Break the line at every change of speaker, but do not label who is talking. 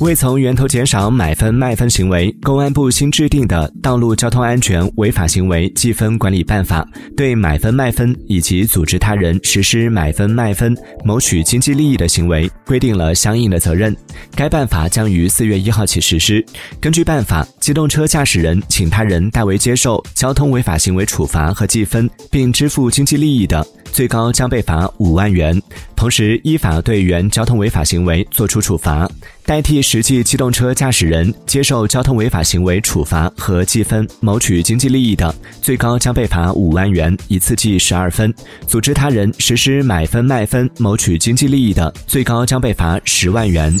为从源头减少买分卖分行为，公安部新制定的《道路交通安全违法行为记分管理办法》对买分卖分以及组织他人实施买分卖分谋取经济利益的行为规定了相应的责任。该办法将于四月一号起实施。根据办法，机动车驾驶人请他人代为接受交通违法行为处罚和记分，并支付经济利益的，最高将被罚五万元。同时，依法对原交通违法行为作出处罚。代替实际机动车驾驶人接受交通违法行为处罚和记分谋取经济利益的，最高将被罚五万元，一次记十二分；组织他人实施买分卖分谋取经济利益的，最高将被罚十万元。